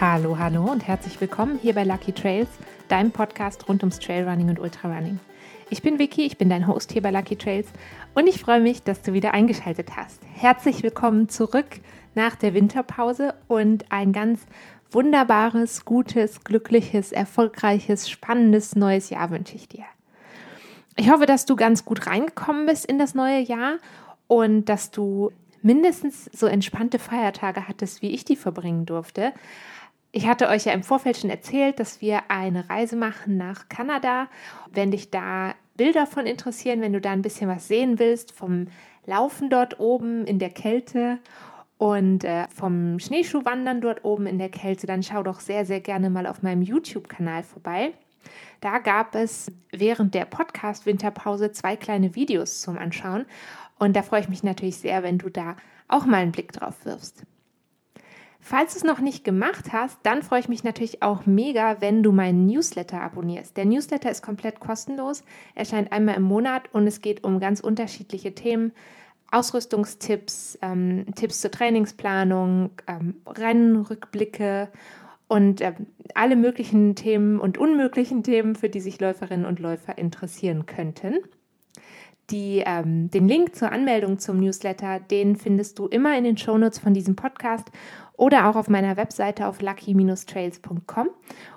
Hallo, hallo und herzlich willkommen hier bei Lucky Trails, deinem Podcast rund ums Trailrunning und Ultrarunning. Ich bin Vicky, ich bin dein Host hier bei Lucky Trails und ich freue mich, dass du wieder eingeschaltet hast. Herzlich willkommen zurück nach der Winterpause und ein ganz wunderbares, gutes, glückliches, erfolgreiches, spannendes neues Jahr wünsche ich dir. Ich hoffe, dass du ganz gut reingekommen bist in das neue Jahr und dass du mindestens so entspannte Feiertage hattest, wie ich die verbringen durfte. Ich hatte euch ja im Vorfeld schon erzählt, dass wir eine Reise machen nach Kanada. Wenn dich da Bilder von interessieren, wenn du da ein bisschen was sehen willst vom Laufen dort oben in der Kälte und äh, vom Schneeschuhwandern dort oben in der Kälte, dann schau doch sehr, sehr gerne mal auf meinem YouTube-Kanal vorbei. Da gab es während der Podcast-Winterpause zwei kleine Videos zum Anschauen. Und da freue ich mich natürlich sehr, wenn du da auch mal einen Blick drauf wirfst. Falls du es noch nicht gemacht hast, dann freue ich mich natürlich auch mega, wenn du meinen Newsletter abonnierst. Der Newsletter ist komplett kostenlos, erscheint einmal im Monat und es geht um ganz unterschiedliche Themen. Ausrüstungstipps, ähm, Tipps zur Trainingsplanung, ähm, Rennrückblicke und äh, alle möglichen Themen und unmöglichen Themen, für die sich Läuferinnen und Läufer interessieren könnten. Die, ähm, den Link zur Anmeldung zum Newsletter, den findest du immer in den Shownotes von diesem Podcast oder auch auf meiner Webseite auf lucky-trails.com.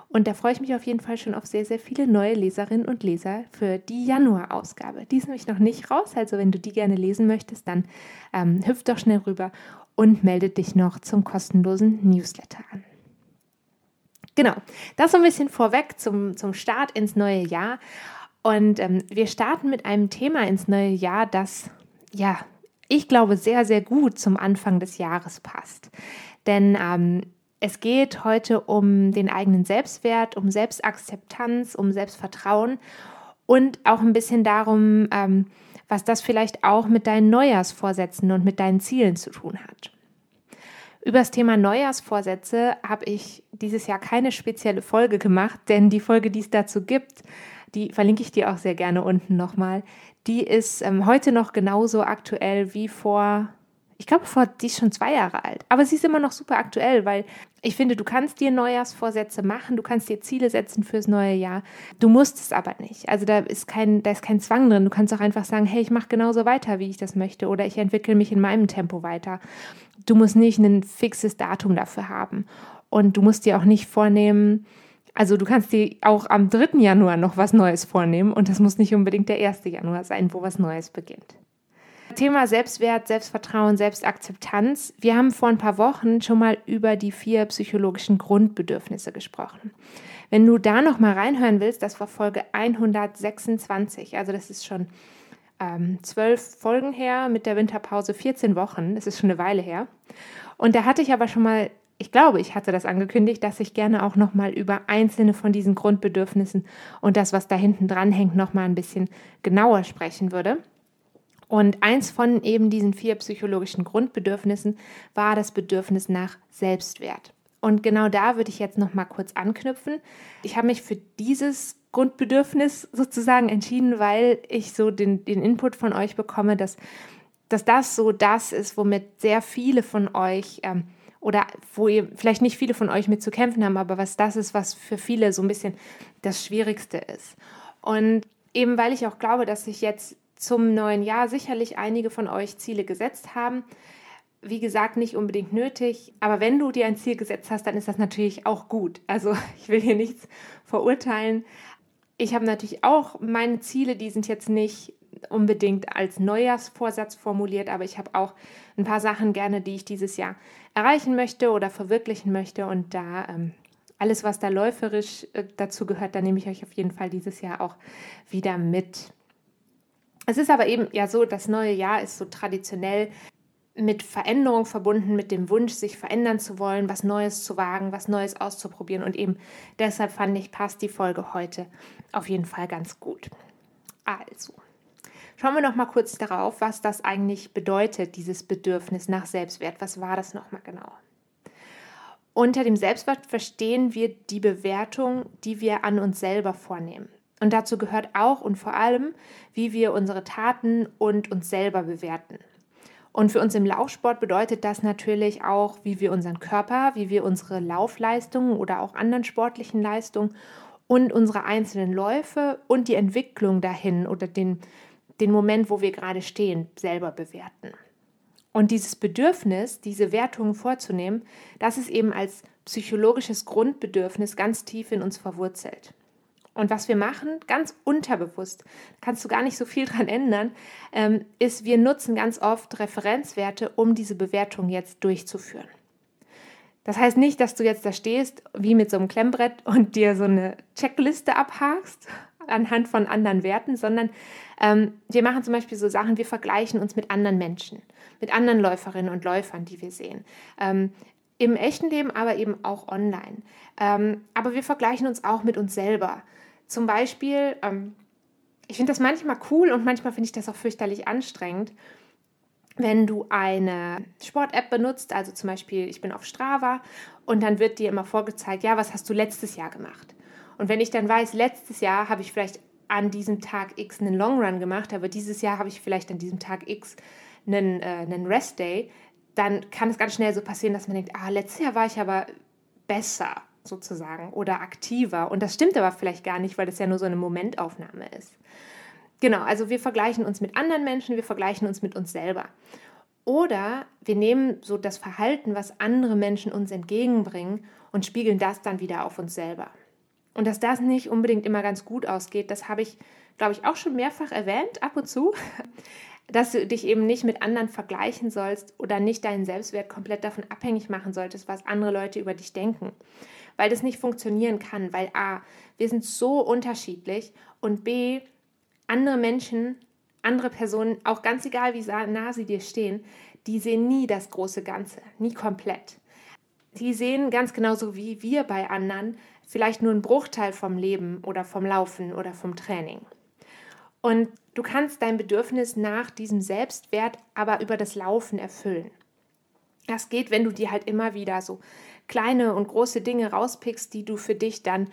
Und da freue ich mich auf jeden Fall schon auf sehr, sehr viele neue Leserinnen und Leser für die Januar-Ausgabe. Die ist nämlich noch nicht raus, also wenn du die gerne lesen möchtest, dann ähm, hüpf doch schnell rüber und melde dich noch zum kostenlosen Newsletter an. Genau, das so ein bisschen vorweg zum, zum Start ins neue Jahr. Und ähm, wir starten mit einem Thema ins neue Jahr, das, ja, ich glaube, sehr, sehr gut zum Anfang des Jahres passt. Denn ähm, es geht heute um den eigenen Selbstwert, um Selbstakzeptanz, um Selbstvertrauen und auch ein bisschen darum, ähm, was das vielleicht auch mit deinen Neujahrsvorsätzen und mit deinen Zielen zu tun hat. Über das Thema Neujahrsvorsätze habe ich dieses Jahr keine spezielle Folge gemacht, denn die Folge, die es dazu gibt, die verlinke ich dir auch sehr gerne unten nochmal. Die ist ähm, heute noch genauso aktuell wie vor, ich glaube, vor, die ist schon zwei Jahre alt. Aber sie ist immer noch super aktuell, weil ich finde, du kannst dir Neujahrsvorsätze machen, du kannst dir Ziele setzen fürs neue Jahr. Du musst es aber nicht. Also da ist kein, da ist kein Zwang drin. Du kannst auch einfach sagen, hey, ich mache genauso weiter, wie ich das möchte, oder ich entwickle mich in meinem Tempo weiter. Du musst nicht ein fixes Datum dafür haben. Und du musst dir auch nicht vornehmen, also du kannst dir auch am 3. Januar noch was Neues vornehmen und das muss nicht unbedingt der 1. Januar sein, wo was Neues beginnt. Thema Selbstwert, Selbstvertrauen, Selbstakzeptanz. Wir haben vor ein paar Wochen schon mal über die vier psychologischen Grundbedürfnisse gesprochen. Wenn du da noch mal reinhören willst, das war Folge 126, also das ist schon ähm, zwölf Folgen her mit der Winterpause, 14 Wochen, das ist schon eine Weile her. Und da hatte ich aber schon mal ich glaube, ich hatte das angekündigt, dass ich gerne auch noch mal über einzelne von diesen Grundbedürfnissen und das, was da hinten dran hängt, noch mal ein bisschen genauer sprechen würde. Und eins von eben diesen vier psychologischen Grundbedürfnissen war das Bedürfnis nach Selbstwert. Und genau da würde ich jetzt noch mal kurz anknüpfen. Ich habe mich für dieses Grundbedürfnis sozusagen entschieden, weil ich so den, den Input von euch bekomme, dass, dass das so das ist, womit sehr viele von euch ähm, oder wo ihr vielleicht nicht viele von euch mit zu kämpfen haben, aber was das ist, was für viele so ein bisschen das Schwierigste ist. Und eben weil ich auch glaube, dass sich jetzt zum neuen Jahr sicherlich einige von euch Ziele gesetzt haben. Wie gesagt, nicht unbedingt nötig, aber wenn du dir ein Ziel gesetzt hast, dann ist das natürlich auch gut. Also ich will hier nichts verurteilen. Ich habe natürlich auch meine Ziele, die sind jetzt nicht unbedingt als Neujahrsvorsatz formuliert, aber ich habe auch ein paar Sachen gerne, die ich dieses Jahr erreichen möchte oder verwirklichen möchte. Und da ähm, alles, was da läuferisch äh, dazu gehört, da nehme ich euch auf jeden Fall dieses Jahr auch wieder mit. Es ist aber eben ja so, das neue Jahr ist so traditionell mit Veränderung verbunden, mit dem Wunsch, sich verändern zu wollen, was Neues zu wagen, was Neues auszuprobieren. Und eben deshalb fand ich, passt die Folge heute auf jeden Fall ganz gut. Also, Schauen wir noch mal kurz darauf, was das eigentlich bedeutet, dieses Bedürfnis nach Selbstwert. Was war das noch mal genau? Unter dem Selbstwert verstehen wir die Bewertung, die wir an uns selber vornehmen. Und dazu gehört auch und vor allem, wie wir unsere Taten und uns selber bewerten. Und für uns im Laufsport bedeutet das natürlich auch, wie wir unseren Körper, wie wir unsere Laufleistungen oder auch anderen sportlichen Leistungen und unsere einzelnen Läufe und die Entwicklung dahin oder den, den Moment, wo wir gerade stehen, selber bewerten. Und dieses Bedürfnis, diese Wertungen vorzunehmen, das ist eben als psychologisches Grundbedürfnis ganz tief in uns verwurzelt. Und was wir machen, ganz unterbewusst, kannst du gar nicht so viel dran ändern, ähm, ist, wir nutzen ganz oft Referenzwerte, um diese Bewertung jetzt durchzuführen. Das heißt nicht, dass du jetzt da stehst, wie mit so einem Klemmbrett und dir so eine Checkliste abhakst anhand von anderen Werten, sondern ähm, wir machen zum Beispiel so Sachen, wir vergleichen uns mit anderen Menschen, mit anderen Läuferinnen und Läufern, die wir sehen. Ähm, Im echten Leben, aber eben auch online. Ähm, aber wir vergleichen uns auch mit uns selber. Zum Beispiel, ähm, ich finde das manchmal cool und manchmal finde ich das auch fürchterlich anstrengend, wenn du eine Sport-App benutzt, also zum Beispiel, ich bin auf Strava und dann wird dir immer vorgezeigt, ja, was hast du letztes Jahr gemacht? Und wenn ich dann weiß, letztes Jahr habe ich vielleicht an diesem Tag X einen Long Run gemacht, aber dieses Jahr habe ich vielleicht an diesem Tag X einen, äh, einen Rest Day, dann kann es ganz schnell so passieren, dass man denkt, ah, letztes Jahr war ich aber besser sozusagen oder aktiver. Und das stimmt aber vielleicht gar nicht, weil das ja nur so eine Momentaufnahme ist. Genau, also wir vergleichen uns mit anderen Menschen, wir vergleichen uns mit uns selber. Oder wir nehmen so das Verhalten, was andere Menschen uns entgegenbringen und spiegeln das dann wieder auf uns selber. Und dass das nicht unbedingt immer ganz gut ausgeht, das habe ich, glaube ich, auch schon mehrfach erwähnt, ab und zu, dass du dich eben nicht mit anderen vergleichen sollst oder nicht deinen Selbstwert komplett davon abhängig machen solltest, was andere Leute über dich denken weil das nicht funktionieren kann, weil a, wir sind so unterschiedlich und b, andere Menschen, andere Personen, auch ganz egal, wie nah sie dir stehen, die sehen nie das große Ganze, nie komplett. Die sehen ganz genauso wie wir bei anderen vielleicht nur einen Bruchteil vom Leben oder vom Laufen oder vom Training. Und du kannst dein Bedürfnis nach diesem Selbstwert aber über das Laufen erfüllen. Das geht, wenn du dir halt immer wieder so kleine und große Dinge rauspickst, die du für dich dann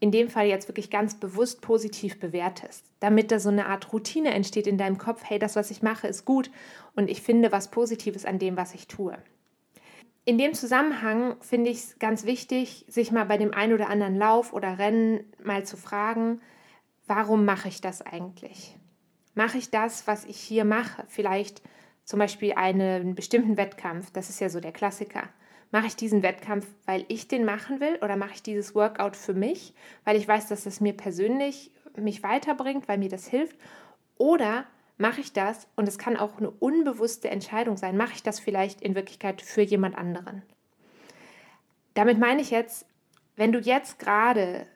in dem Fall jetzt wirklich ganz bewusst positiv bewertest, damit da so eine Art Routine entsteht in deinem Kopf, hey, das, was ich mache, ist gut und ich finde was Positives an dem, was ich tue. In dem Zusammenhang finde ich es ganz wichtig, sich mal bei dem einen oder anderen Lauf oder Rennen mal zu fragen, warum mache ich das eigentlich? Mache ich das, was ich hier mache? Vielleicht zum Beispiel einen bestimmten Wettkampf, das ist ja so der Klassiker mache ich diesen Wettkampf, weil ich den machen will oder mache ich dieses Workout für mich, weil ich weiß, dass es mir persönlich mich weiterbringt, weil mir das hilft oder mache ich das und es kann auch eine unbewusste Entscheidung sein, mache ich das vielleicht in Wirklichkeit für jemand anderen. Damit meine ich jetzt, wenn du jetzt gerade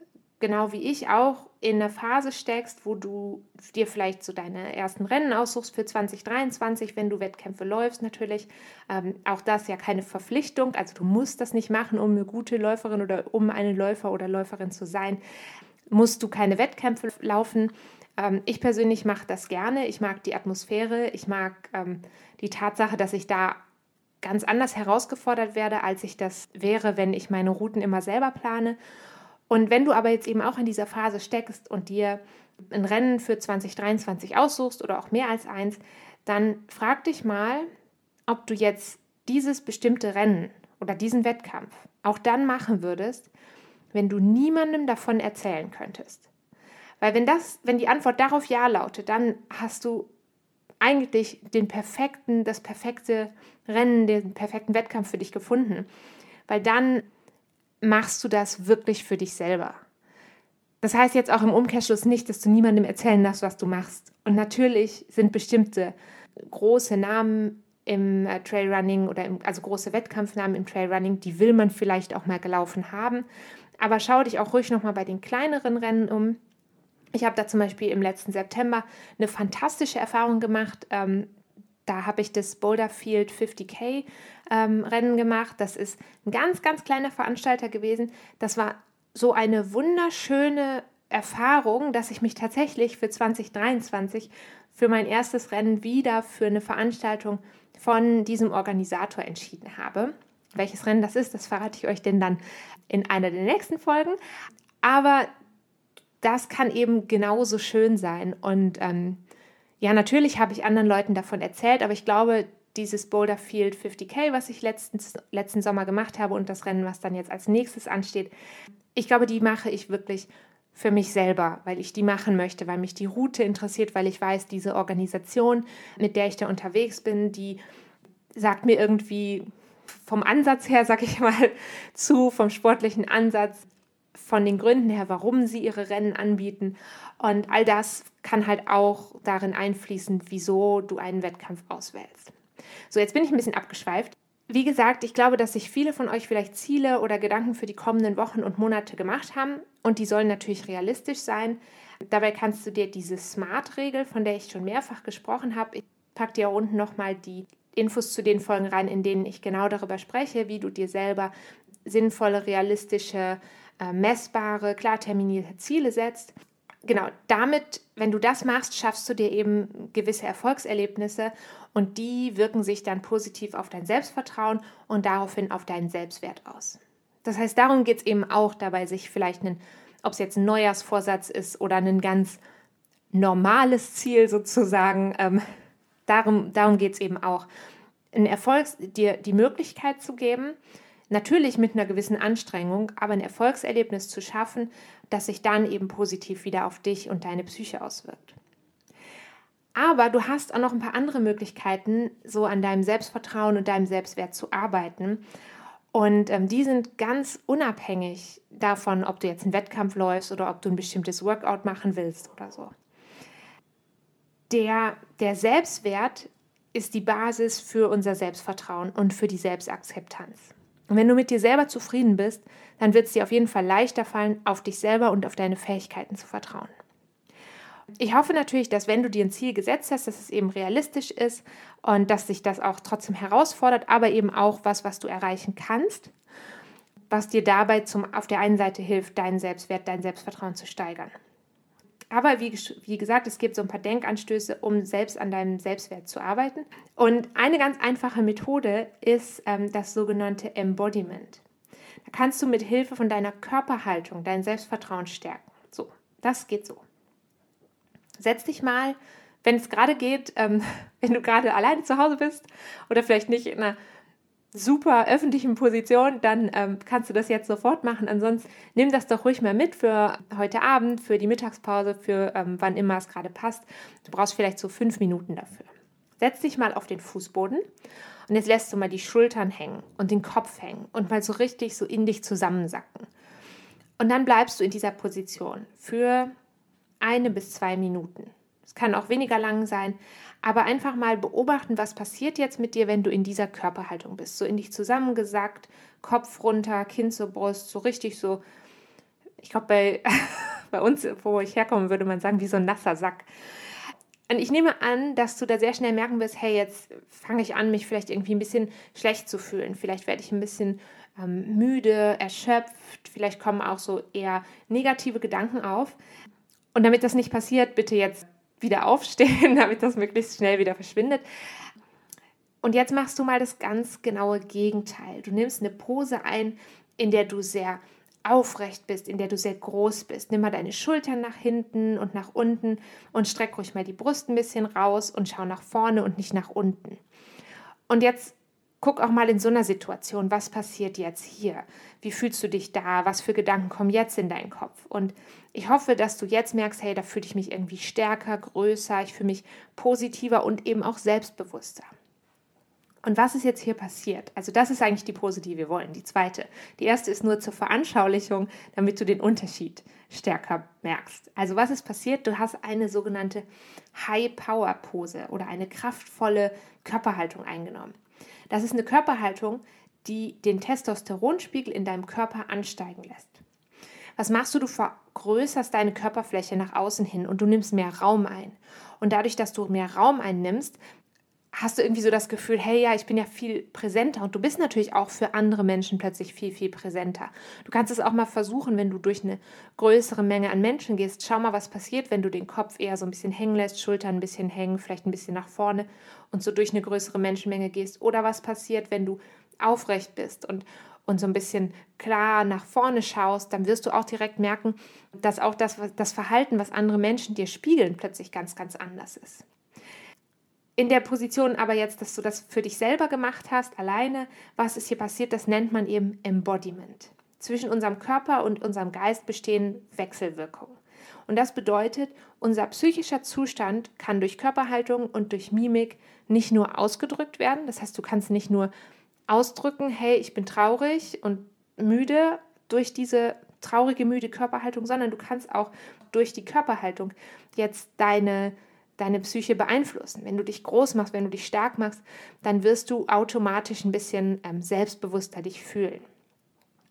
genau wie ich auch in einer Phase steckst, wo du dir vielleicht so deine ersten Rennen aussuchst für 2023, wenn du Wettkämpfe läufst natürlich. Ähm, auch das ja keine Verpflichtung, also du musst das nicht machen, um eine gute Läuferin oder um eine Läufer oder Läuferin zu sein, musst du keine Wettkämpfe laufen. Ähm, ich persönlich mache das gerne. Ich mag die Atmosphäre, ich mag ähm, die Tatsache, dass ich da ganz anders herausgefordert werde, als ich das wäre, wenn ich meine Routen immer selber plane. Und wenn du aber jetzt eben auch in dieser Phase steckst und dir ein Rennen für 2023 aussuchst oder auch mehr als eins, dann frag dich mal, ob du jetzt dieses bestimmte Rennen oder diesen Wettkampf auch dann machen würdest, wenn du niemandem davon erzählen könntest. Weil wenn das, wenn die Antwort darauf ja lautet, dann hast du eigentlich den perfekten, das perfekte Rennen, den perfekten Wettkampf für dich gefunden. Weil dann machst du das wirklich für dich selber. Das heißt jetzt auch im Umkehrschluss nicht, dass du niemandem erzählen darfst, was du machst. Und natürlich sind bestimmte große Namen im äh, Trailrunning oder im, also große Wettkampfnamen im Trailrunning, die will man vielleicht auch mal gelaufen haben. Aber schau dich auch ruhig nochmal bei den kleineren Rennen um. Ich habe da zum Beispiel im letzten September eine fantastische Erfahrung gemacht. Ähm, da habe ich das Boulder Field 50K ähm, Rennen gemacht. Das ist ein ganz, ganz kleiner Veranstalter gewesen. Das war so eine wunderschöne Erfahrung, dass ich mich tatsächlich für 2023 für mein erstes Rennen wieder für eine Veranstaltung von diesem Organisator entschieden habe. Welches Rennen das ist, das verrate ich euch denn dann in einer der nächsten Folgen. Aber das kann eben genauso schön sein. Und ähm, ja, natürlich habe ich anderen Leuten davon erzählt, aber ich glaube, dieses Boulder Field 50k, was ich letztens, letzten Sommer gemacht habe und das Rennen, was dann jetzt als nächstes ansteht. Ich glaube, die mache ich wirklich für mich selber, weil ich die machen möchte, weil mich die Route interessiert, weil ich weiß, diese Organisation, mit der ich da unterwegs bin, die sagt mir irgendwie vom Ansatz her, sag ich mal, zu, vom sportlichen Ansatz, von den Gründen her, warum sie ihre Rennen anbieten. Und all das kann halt auch darin einfließen, wieso du einen Wettkampf auswählst. So, jetzt bin ich ein bisschen abgeschweift. Wie gesagt, ich glaube, dass sich viele von euch vielleicht Ziele oder Gedanken für die kommenden Wochen und Monate gemacht haben und die sollen natürlich realistisch sein. Dabei kannst du dir diese SMART-Regel, von der ich schon mehrfach gesprochen habe, ich packe dir unten nochmal die Infos zu den Folgen rein, in denen ich genau darüber spreche, wie du dir selber sinnvolle, realistische, äh, messbare, klar terminierte Ziele setzt. Genau, damit, wenn du das machst, schaffst du dir eben gewisse Erfolgserlebnisse und die wirken sich dann positiv auf dein Selbstvertrauen und daraufhin auf deinen Selbstwert aus. Das heißt, darum geht es eben auch dabei, sich vielleicht einen, ob es jetzt ein Neujahrsvorsatz ist oder ein ganz normales Ziel sozusagen, ähm, darum, darum geht es eben auch. Ein Erfolg, dir die Möglichkeit zu geben, natürlich mit einer gewissen Anstrengung, aber ein Erfolgserlebnis zu schaffen, das sich dann eben positiv wieder auf dich und deine Psyche auswirkt. Aber du hast auch noch ein paar andere Möglichkeiten, so an deinem Selbstvertrauen und deinem Selbstwert zu arbeiten. Und ähm, die sind ganz unabhängig davon, ob du jetzt einen Wettkampf läufst oder ob du ein bestimmtes Workout machen willst oder so. Der, der Selbstwert ist die Basis für unser Selbstvertrauen und für die Selbstakzeptanz. Und wenn du mit dir selber zufrieden bist, dann wird es dir auf jeden Fall leichter fallen, auf dich selber und auf deine Fähigkeiten zu vertrauen. Ich hoffe natürlich, dass wenn du dir ein Ziel gesetzt hast, dass es eben realistisch ist und dass sich das auch trotzdem herausfordert, aber eben auch was, was du erreichen kannst, was dir dabei zum, auf der einen Seite hilft, deinen Selbstwert, dein Selbstvertrauen zu steigern. Aber wie, wie gesagt, es gibt so ein paar Denkanstöße, um selbst an deinem Selbstwert zu arbeiten. Und eine ganz einfache Methode ist ähm, das sogenannte Embodiment. Da kannst du mit Hilfe von deiner Körperhaltung dein Selbstvertrauen stärken. So, das geht so. Setz dich mal, wenn es gerade geht, ähm, wenn du gerade alleine zu Hause bist oder vielleicht nicht in einer super öffentlichen Position, dann ähm, kannst du das jetzt sofort machen. Ansonsten nimm das doch ruhig mal mit für heute Abend, für die Mittagspause, für ähm, wann immer es gerade passt. Du brauchst vielleicht so fünf Minuten dafür. Setz dich mal auf den Fußboden und jetzt lässt du mal die Schultern hängen und den Kopf hängen und mal so richtig so in dich zusammensacken. Und dann bleibst du in dieser Position für eine bis zwei Minuten. Es kann auch weniger lang sein, aber einfach mal beobachten, was passiert jetzt mit dir, wenn du in dieser Körperhaltung bist. So in dich zusammengesackt, Kopf runter, Kinn zur Brust, so richtig so. Ich glaube, bei, bei uns, wo ich herkomme, würde man sagen, wie so ein nasser Sack. Und ich nehme an, dass du da sehr schnell merken wirst, hey, jetzt fange ich an, mich vielleicht irgendwie ein bisschen schlecht zu fühlen. Vielleicht werde ich ein bisschen ähm, müde, erschöpft. Vielleicht kommen auch so eher negative Gedanken auf. Und damit das nicht passiert, bitte jetzt wieder aufstehen, damit das möglichst schnell wieder verschwindet. Und jetzt machst du mal das ganz genaue Gegenteil. Du nimmst eine Pose ein, in der du sehr aufrecht bist, in der du sehr groß bist. Nimm mal deine Schultern nach hinten und nach unten und streck ruhig mal die Brust ein bisschen raus und schau nach vorne und nicht nach unten. Und jetzt guck auch mal in so einer Situation, was passiert jetzt hier? Wie fühlst du dich da? Was für Gedanken kommen jetzt in deinen Kopf? Und ich hoffe, dass du jetzt merkst, hey, da fühle ich mich irgendwie stärker, größer, ich fühle mich positiver und eben auch selbstbewusster. Und was ist jetzt hier passiert? Also das ist eigentlich die Pose, die wir wollen, die zweite. Die erste ist nur zur Veranschaulichung, damit du den Unterschied stärker merkst. Also was ist passiert? Du hast eine sogenannte High-Power-Pose oder eine kraftvolle Körperhaltung eingenommen. Das ist eine Körperhaltung, die den Testosteronspiegel in deinem Körper ansteigen lässt. Was machst du? Du vergrößerst deine Körperfläche nach außen hin und du nimmst mehr Raum ein. Und dadurch, dass du mehr Raum einnimmst, hast du irgendwie so das Gefühl, hey, ja, ich bin ja viel präsenter und du bist natürlich auch für andere Menschen plötzlich viel, viel präsenter. Du kannst es auch mal versuchen, wenn du durch eine größere Menge an Menschen gehst. Schau mal, was passiert, wenn du den Kopf eher so ein bisschen hängen lässt, Schultern ein bisschen hängen, vielleicht ein bisschen nach vorne und so durch eine größere Menschenmenge gehst. Oder was passiert, wenn du aufrecht bist und, und so ein bisschen klar nach vorne schaust, dann wirst du auch direkt merken, dass auch das, das Verhalten, was andere Menschen dir spiegeln, plötzlich ganz, ganz anders ist. In der Position aber jetzt, dass du das für dich selber gemacht hast, alleine, was ist hier passiert, das nennt man eben Embodiment. Zwischen unserem Körper und unserem Geist bestehen Wechselwirkungen. Und das bedeutet, unser psychischer Zustand kann durch Körperhaltung und durch Mimik nicht nur ausgedrückt werden. Das heißt, du kannst nicht nur ausdrücken, hey, ich bin traurig und müde durch diese traurige, müde Körperhaltung, sondern du kannst auch durch die Körperhaltung jetzt deine, deine Psyche beeinflussen. Wenn du dich groß machst, wenn du dich stark machst, dann wirst du automatisch ein bisschen ähm, selbstbewusster dich fühlen.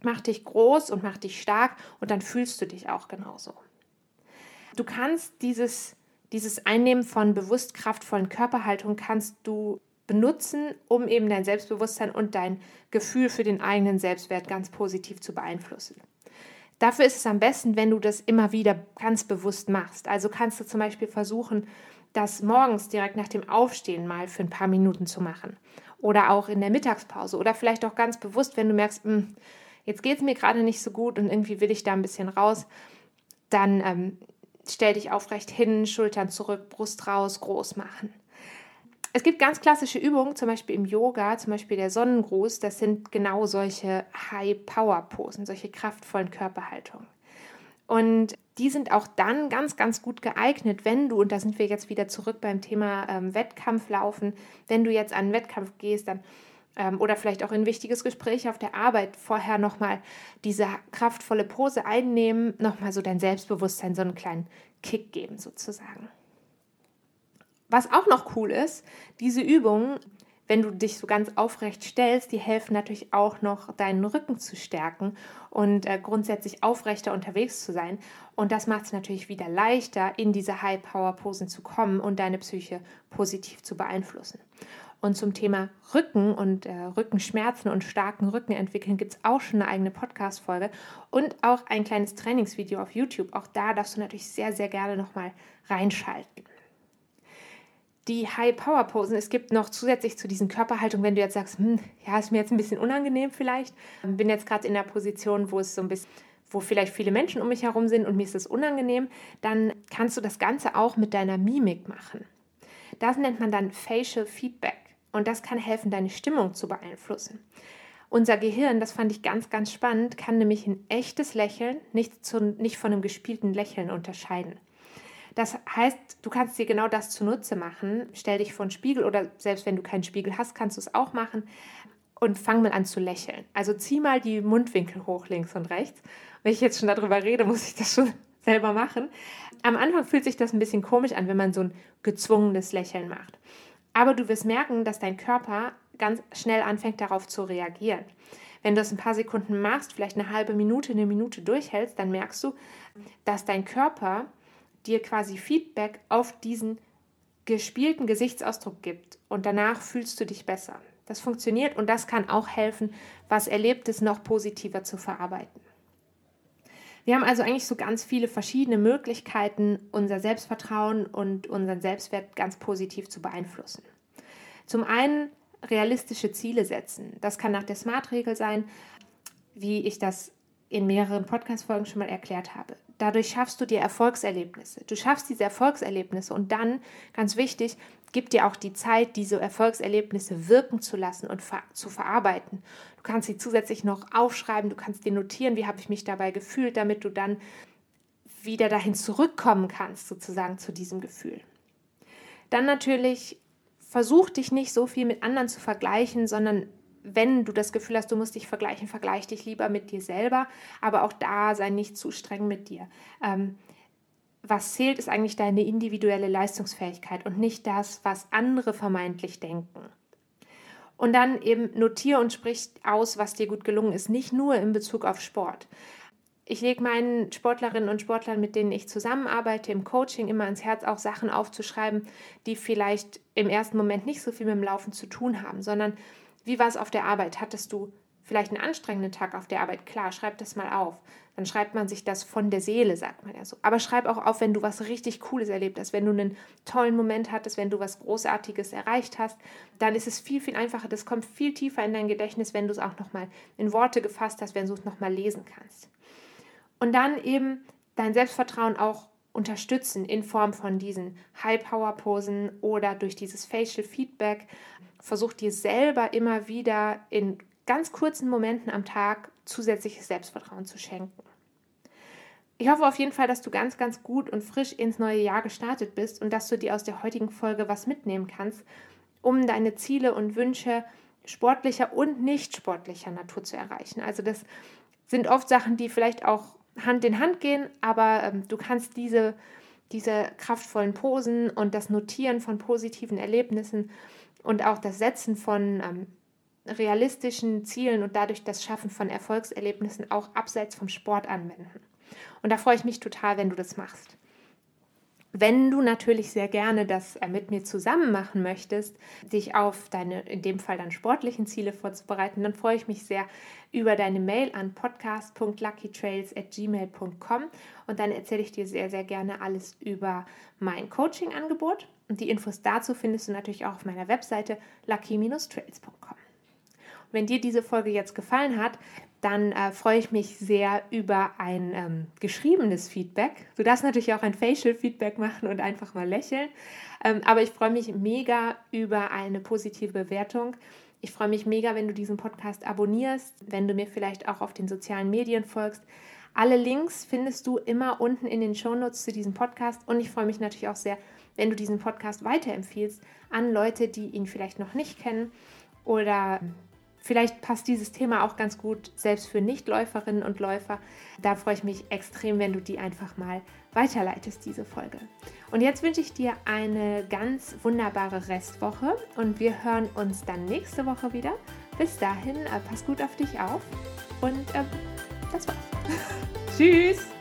Mach dich groß und mach dich stark und dann fühlst du dich auch genauso. Du kannst dieses, dieses Einnehmen von bewusst kraftvollen Körperhaltung kannst du benutzen, um eben dein Selbstbewusstsein und dein Gefühl für den eigenen Selbstwert ganz positiv zu beeinflussen. Dafür ist es am besten, wenn du das immer wieder ganz bewusst machst. Also kannst du zum Beispiel versuchen, das morgens direkt nach dem Aufstehen mal für ein paar Minuten zu machen. Oder auch in der Mittagspause. Oder vielleicht auch ganz bewusst, wenn du merkst, hm, jetzt geht es mir gerade nicht so gut und irgendwie will ich da ein bisschen raus, dann ähm, stell dich aufrecht hin, Schultern zurück, Brust raus, groß machen. Es gibt ganz klassische Übungen, zum Beispiel im Yoga, zum Beispiel der Sonnengruß, das sind genau solche High-Power-Posen, solche kraftvollen Körperhaltungen. Und die sind auch dann ganz, ganz gut geeignet, wenn du, und da sind wir jetzt wieder zurück beim Thema ähm, Wettkampflaufen, wenn du jetzt an einen Wettkampf gehst, dann ähm, oder vielleicht auch in ein wichtiges Gespräch auf der Arbeit vorher nochmal diese kraftvolle Pose einnehmen, nochmal so dein Selbstbewusstsein so einen kleinen Kick geben sozusagen. Was auch noch cool ist, diese Übungen, wenn du dich so ganz aufrecht stellst, die helfen natürlich auch noch, deinen Rücken zu stärken und äh, grundsätzlich aufrechter unterwegs zu sein. Und das macht es natürlich wieder leichter, in diese High-Power-Posen zu kommen und deine Psyche positiv zu beeinflussen. Und zum Thema Rücken und äh, Rückenschmerzen und starken Rücken entwickeln gibt es auch schon eine eigene Podcast-Folge und auch ein kleines Trainingsvideo auf YouTube. Auch da darfst du natürlich sehr, sehr gerne nochmal reinschalten die High-Power-Posen, es gibt noch zusätzlich zu diesen Körperhaltungen, wenn du jetzt sagst, hm, ja, ist mir jetzt ein bisschen unangenehm vielleicht, bin jetzt gerade in der Position, wo es so ein bisschen wo vielleicht viele Menschen um mich herum sind und mir ist es unangenehm, dann kannst du das Ganze auch mit deiner Mimik machen. Das nennt man dann Facial Feedback und das kann helfen, deine Stimmung zu beeinflussen. Unser Gehirn, das fand ich ganz, ganz spannend, kann nämlich ein echtes Lächeln nicht, zu, nicht von einem gespielten Lächeln unterscheiden. Das heißt, du kannst dir genau das zunutze machen. Stell dich vor einen Spiegel oder selbst wenn du keinen Spiegel hast, kannst du es auch machen und fang mal an zu lächeln. Also zieh mal die Mundwinkel hoch links und rechts. Wenn ich jetzt schon darüber rede, muss ich das schon selber machen. Am Anfang fühlt sich das ein bisschen komisch an, wenn man so ein gezwungenes Lächeln macht. Aber du wirst merken, dass dein Körper ganz schnell anfängt darauf zu reagieren. Wenn du es ein paar Sekunden machst, vielleicht eine halbe Minute, eine Minute durchhältst, dann merkst du, dass dein Körper dir quasi Feedback auf diesen gespielten Gesichtsausdruck gibt und danach fühlst du dich besser. Das funktioniert und das kann auch helfen, was Erlebtes noch positiver zu verarbeiten. Wir haben also eigentlich so ganz viele verschiedene Möglichkeiten, unser Selbstvertrauen und unseren Selbstwert ganz positiv zu beeinflussen. Zum einen realistische Ziele setzen. Das kann nach der SMART-Regel sein, wie ich das in mehreren Podcast-Folgen schon mal erklärt habe. Dadurch schaffst du dir Erfolgserlebnisse. Du schaffst diese Erfolgserlebnisse und dann, ganz wichtig, gib dir auch die Zeit, diese Erfolgserlebnisse wirken zu lassen und ver zu verarbeiten. Du kannst sie zusätzlich noch aufschreiben, du kannst dir notieren, wie habe ich mich dabei gefühlt, damit du dann wieder dahin zurückkommen kannst, sozusagen zu diesem Gefühl. Dann natürlich versuch dich nicht so viel mit anderen zu vergleichen, sondern wenn du das Gefühl hast, du musst dich vergleichen, vergleich dich lieber mit dir selber, aber auch da sei nicht zu streng mit dir. Ähm, was zählt, ist eigentlich deine individuelle Leistungsfähigkeit und nicht das, was andere vermeintlich denken. Und dann eben notiere und sprich aus, was dir gut gelungen ist, nicht nur in Bezug auf Sport. Ich lege meinen Sportlerinnen und Sportlern, mit denen ich zusammenarbeite, im Coaching immer ans Herz, auch Sachen aufzuschreiben, die vielleicht im ersten Moment nicht so viel mit dem Laufen zu tun haben, sondern wie war es auf der Arbeit? Hattest du vielleicht einen anstrengenden Tag auf der Arbeit? Klar, schreib das mal auf. Dann schreibt man sich das von der Seele, sagt man ja so. Aber schreib auch auf, wenn du was richtig Cooles erlebt hast, wenn du einen tollen Moment hattest, wenn du was Großartiges erreicht hast, dann ist es viel, viel einfacher. Das kommt viel tiefer in dein Gedächtnis, wenn du es auch nochmal in Worte gefasst hast, wenn du es nochmal lesen kannst. Und dann eben dein Selbstvertrauen auch unterstützen in Form von diesen High-Power-Posen oder durch dieses Facial Feedback. Versuch dir selber immer wieder in ganz kurzen Momenten am Tag zusätzliches Selbstvertrauen zu schenken. Ich hoffe auf jeden Fall, dass du ganz, ganz gut und frisch ins neue Jahr gestartet bist und dass du dir aus der heutigen Folge was mitnehmen kannst, um deine Ziele und Wünsche sportlicher und nicht sportlicher Natur zu erreichen. Also das sind oft Sachen, die vielleicht auch Hand in Hand gehen, aber ähm, du kannst diese, diese kraftvollen Posen und das Notieren von positiven Erlebnissen und auch das Setzen von ähm, realistischen Zielen und dadurch das Schaffen von Erfolgserlebnissen auch abseits vom Sport anwenden. Und da freue ich mich total, wenn du das machst. Wenn du natürlich sehr gerne das äh, mit mir zusammen machen möchtest, dich auf deine, in dem Fall dann sportlichen Ziele vorzubereiten, dann freue ich mich sehr über deine Mail an podcast.luckytrails.gmail.com und dann erzähle ich dir sehr, sehr gerne alles über mein Coaching-Angebot. Und die Infos dazu findest du natürlich auch auf meiner Webseite lucky-trails.com. Wenn dir diese Folge jetzt gefallen hat, dann äh, freue ich mich sehr über ein ähm, geschriebenes Feedback. Du darfst natürlich auch ein Facial Feedback machen und einfach mal lächeln. Ähm, aber ich freue mich mega über eine positive Bewertung. Ich freue mich mega, wenn du diesen Podcast abonnierst, wenn du mir vielleicht auch auf den sozialen Medien folgst. Alle Links findest du immer unten in den Shownotes zu diesem Podcast und ich freue mich natürlich auch sehr, wenn du diesen Podcast weiterempfiehlst an Leute, die ihn vielleicht noch nicht kennen oder Vielleicht passt dieses Thema auch ganz gut selbst für Nichtläuferinnen und Läufer. Da freue ich mich extrem, wenn du die einfach mal weiterleitest, diese Folge. Und jetzt wünsche ich dir eine ganz wunderbare Restwoche und wir hören uns dann nächste Woche wieder. Bis dahin, äh, pass gut auf dich auf und äh, das war's. Tschüss!